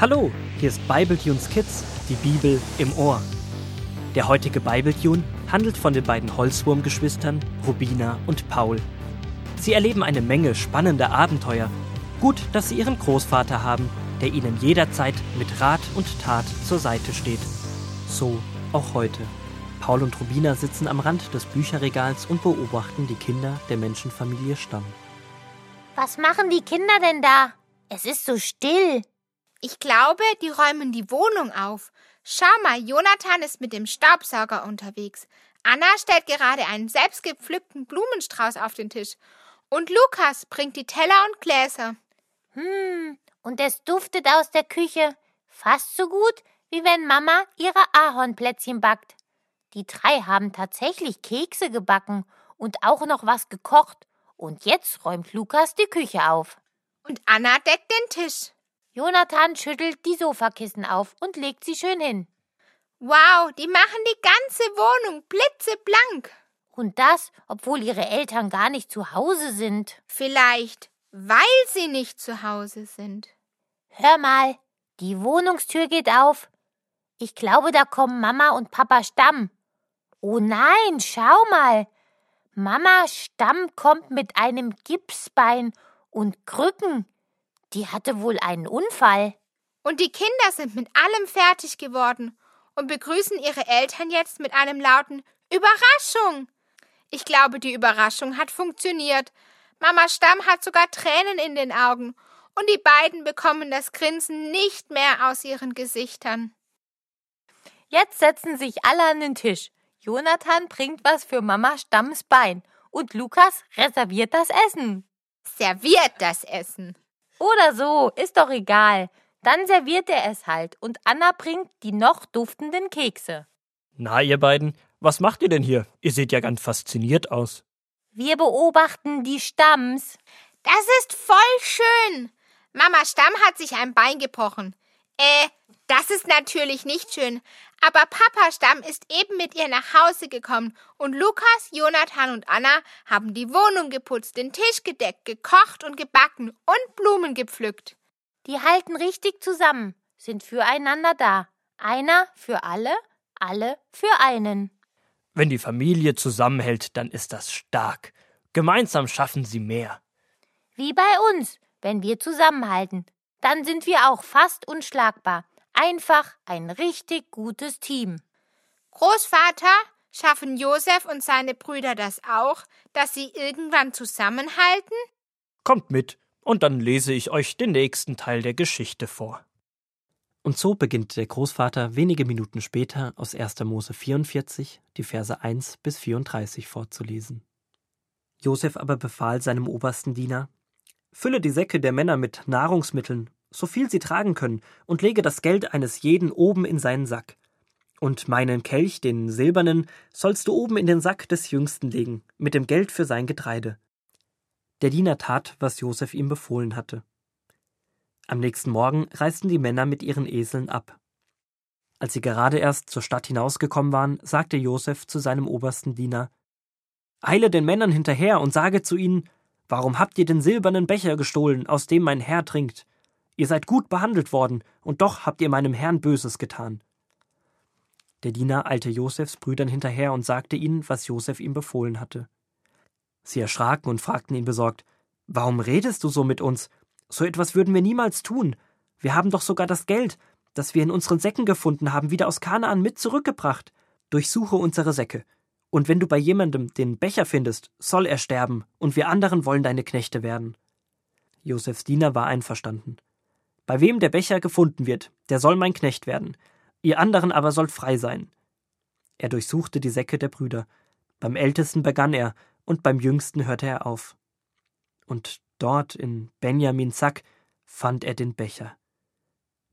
Hallo, hier ist Bibletunes Kids, die Bibel im Ohr. Der heutige Bibletune handelt von den beiden Holzwurmgeschwistern Rubina und Paul. Sie erleben eine Menge spannender Abenteuer. Gut, dass sie ihren Großvater haben, der ihnen jederzeit mit Rat und Tat zur Seite steht. So auch heute. Paul und Rubina sitzen am Rand des Bücherregals und beobachten die Kinder der Menschenfamilie Stamm. Was machen die Kinder denn da? Es ist so still. Ich glaube, die räumen die Wohnung auf. Schau mal, Jonathan ist mit dem Staubsauger unterwegs. Anna stellt gerade einen selbstgepflückten Blumenstrauß auf den Tisch. Und Lukas bringt die Teller und Gläser. Hm, und es duftet aus der Küche. Fast so gut, wie wenn Mama ihre Ahornplätzchen backt. Die drei haben tatsächlich Kekse gebacken und auch noch was gekocht. Und jetzt räumt Lukas die Küche auf. Und Anna deckt den Tisch. Jonathan schüttelt die Sofakissen auf und legt sie schön hin. Wow, die machen die ganze Wohnung blitzeblank. Und das, obwohl ihre Eltern gar nicht zu Hause sind. Vielleicht, weil sie nicht zu Hause sind. Hör mal, die Wohnungstür geht auf. Ich glaube, da kommen Mama und Papa Stamm. Oh nein, schau mal. Mama Stamm kommt mit einem Gipsbein und Krücken. Die hatte wohl einen Unfall. Und die Kinder sind mit allem fertig geworden und begrüßen ihre Eltern jetzt mit einem lauten Überraschung. Ich glaube, die Überraschung hat funktioniert. Mama Stamm hat sogar Tränen in den Augen und die beiden bekommen das Grinsen nicht mehr aus ihren Gesichtern. Jetzt setzen sich alle an den Tisch. Jonathan bringt was für Mama Stamms Bein und Lukas reserviert das Essen. Serviert das Essen. Oder so, ist doch egal. Dann serviert er es halt und Anna bringt die noch duftenden Kekse. Na, ihr beiden, was macht ihr denn hier? Ihr seht ja ganz fasziniert aus. Wir beobachten die Stamms. Das ist voll schön. Mama Stamm hat sich ein Bein gebrochen. Äh, das ist natürlich nicht schön. Aber Papa Stamm ist eben mit ihr nach Hause gekommen und Lukas, Jonathan und Anna haben die Wohnung geputzt, den Tisch gedeckt, gekocht und gebacken und Blumen gepflückt. Die halten richtig zusammen, sind füreinander da. Einer für alle, alle für einen. Wenn die Familie zusammenhält, dann ist das stark. Gemeinsam schaffen sie mehr. Wie bei uns, wenn wir zusammenhalten. Dann sind wir auch fast unschlagbar. Einfach ein richtig gutes Team. Großvater, schaffen Josef und seine Brüder das auch, dass sie irgendwann zusammenhalten? Kommt mit, und dann lese ich euch den nächsten Teil der Geschichte vor. Und so beginnt der Großvater wenige Minuten später aus 1. Mose 44 die Verse 1 bis 34 vorzulesen. Josef aber befahl seinem obersten Diener: Fülle die Säcke der Männer mit Nahrungsmitteln so viel sie tragen können, und lege das Geld eines jeden oben in seinen Sack. Und meinen Kelch, den silbernen, sollst du oben in den Sack des Jüngsten legen, mit dem Geld für sein Getreide. Der Diener tat, was Josef ihm befohlen hatte. Am nächsten Morgen reisten die Männer mit ihren Eseln ab. Als sie gerade erst zur Stadt hinausgekommen waren, sagte Josef zu seinem obersten Diener Eile den Männern hinterher und sage zu ihnen Warum habt ihr den silbernen Becher gestohlen, aus dem mein Herr trinkt? Ihr seid gut behandelt worden, und doch habt ihr meinem Herrn Böses getan. Der Diener eilte Josefs Brüdern hinterher und sagte ihnen, was Josef ihm befohlen hatte. Sie erschraken und fragten ihn besorgt Warum redest du so mit uns? So etwas würden wir niemals tun. Wir haben doch sogar das Geld, das wir in unseren Säcken gefunden haben, wieder aus Kanaan mit zurückgebracht. Durchsuche unsere Säcke. Und wenn du bei jemandem den Becher findest, soll er sterben, und wir anderen wollen deine Knechte werden. Josefs Diener war einverstanden. Bei wem der Becher gefunden wird, der soll mein Knecht werden, ihr anderen aber sollt frei sein. Er durchsuchte die Säcke der Brüder. Beim Ältesten begann er, und beim Jüngsten hörte er auf. Und dort in Benjamins Sack fand er den Becher.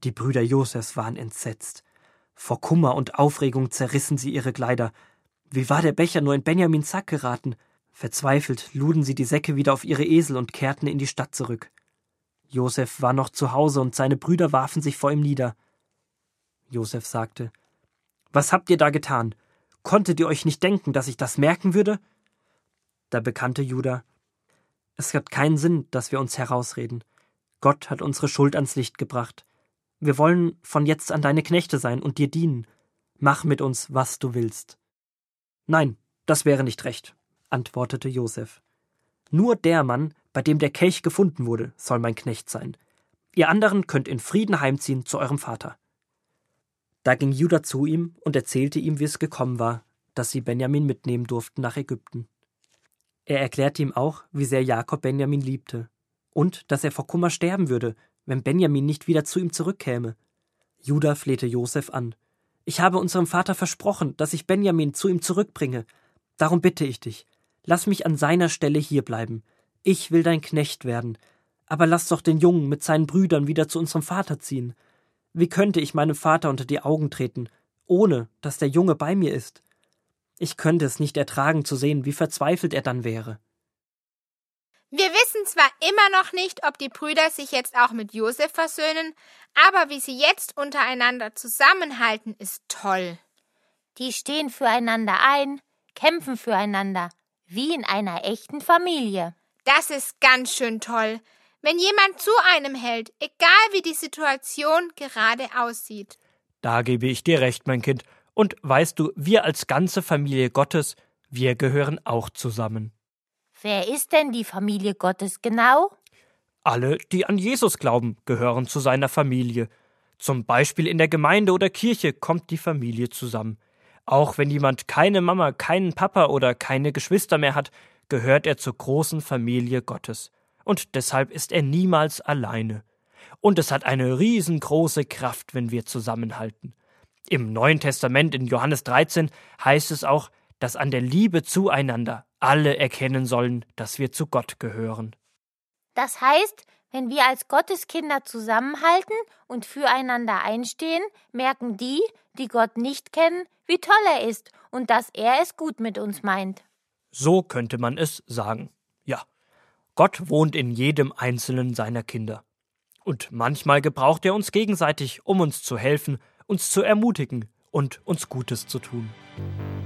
Die Brüder Josefs waren entsetzt. Vor Kummer und Aufregung zerrissen sie ihre Kleider. Wie war der Becher nur in Benjamins Sack geraten? Verzweifelt luden sie die Säcke wieder auf ihre Esel und kehrten in die Stadt zurück. Josef war noch zu Hause und seine Brüder warfen sich vor ihm nieder. Josef sagte: Was habt ihr da getan? Konntet ihr euch nicht denken, dass ich das merken würde? Da bekannte Judah: Es hat keinen Sinn, dass wir uns herausreden. Gott hat unsere Schuld ans Licht gebracht. wir wollen von jetzt an deine Knechte sein und dir dienen. Mach mit uns, was du willst. Nein, das wäre nicht recht, antwortete Josef. Nur der Mann, bei dem der Kelch gefunden wurde, soll mein Knecht sein. Ihr anderen könnt in Frieden heimziehen zu eurem Vater. Da ging Judah zu ihm und erzählte ihm, wie es gekommen war, dass sie Benjamin mitnehmen durften nach Ägypten. Er erklärte ihm auch, wie sehr Jakob Benjamin liebte und dass er vor Kummer sterben würde, wenn Benjamin nicht wieder zu ihm zurückkäme. Judah flehte Josef an. Ich habe unserem Vater versprochen, dass ich Benjamin zu ihm zurückbringe. Darum bitte ich dich, lass mich an seiner Stelle hierbleiben. Ich will dein Knecht werden. Aber lass doch den Jungen mit seinen Brüdern wieder zu unserem Vater ziehen. Wie könnte ich meinem Vater unter die Augen treten, ohne dass der Junge bei mir ist? Ich könnte es nicht ertragen zu sehen, wie verzweifelt er dann wäre. Wir wissen zwar immer noch nicht, ob die Brüder sich jetzt auch mit Josef versöhnen, aber wie sie jetzt untereinander zusammenhalten, ist toll. Die stehen füreinander ein, kämpfen füreinander, wie in einer echten Familie. Das ist ganz schön toll wenn jemand zu einem hält, egal wie die Situation gerade aussieht. Da gebe ich dir recht, mein Kind. Und weißt du, wir als ganze Familie Gottes, wir gehören auch zusammen. Wer ist denn die Familie Gottes genau? Alle, die an Jesus glauben, gehören zu seiner Familie. Zum Beispiel in der Gemeinde oder Kirche kommt die Familie zusammen. Auch wenn jemand keine Mama, keinen Papa oder keine Geschwister mehr hat, gehört er zur großen Familie Gottes und deshalb ist er niemals alleine. Und es hat eine riesengroße Kraft, wenn wir zusammenhalten. Im Neuen Testament in Johannes 13 heißt es auch, dass an der Liebe zueinander alle erkennen sollen, dass wir zu Gott gehören. Das heißt, wenn wir als Gotteskinder zusammenhalten und füreinander einstehen, merken die, die Gott nicht kennen, wie toll er ist und dass er es gut mit uns meint. So könnte man es sagen. Ja. Gott wohnt in jedem einzelnen seiner Kinder. Und manchmal gebraucht er uns gegenseitig, um uns zu helfen, uns zu ermutigen und uns Gutes zu tun.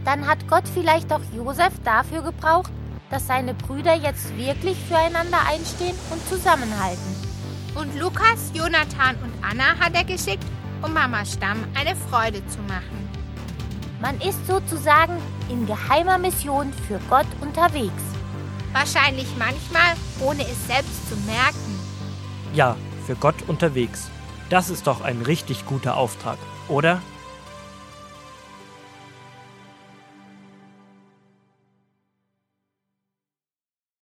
Dann hat Gott vielleicht auch Josef dafür gebraucht, dass seine Brüder jetzt wirklich füreinander einstehen und zusammenhalten. Und Lukas, Jonathan und Anna hat er geschickt, um Mama Stamm eine Freude zu machen. Man ist sozusagen in geheimer Mission für Gott unterwegs. Wahrscheinlich manchmal, ohne es selbst zu merken. Ja, für Gott unterwegs. Das ist doch ein richtig guter Auftrag, oder?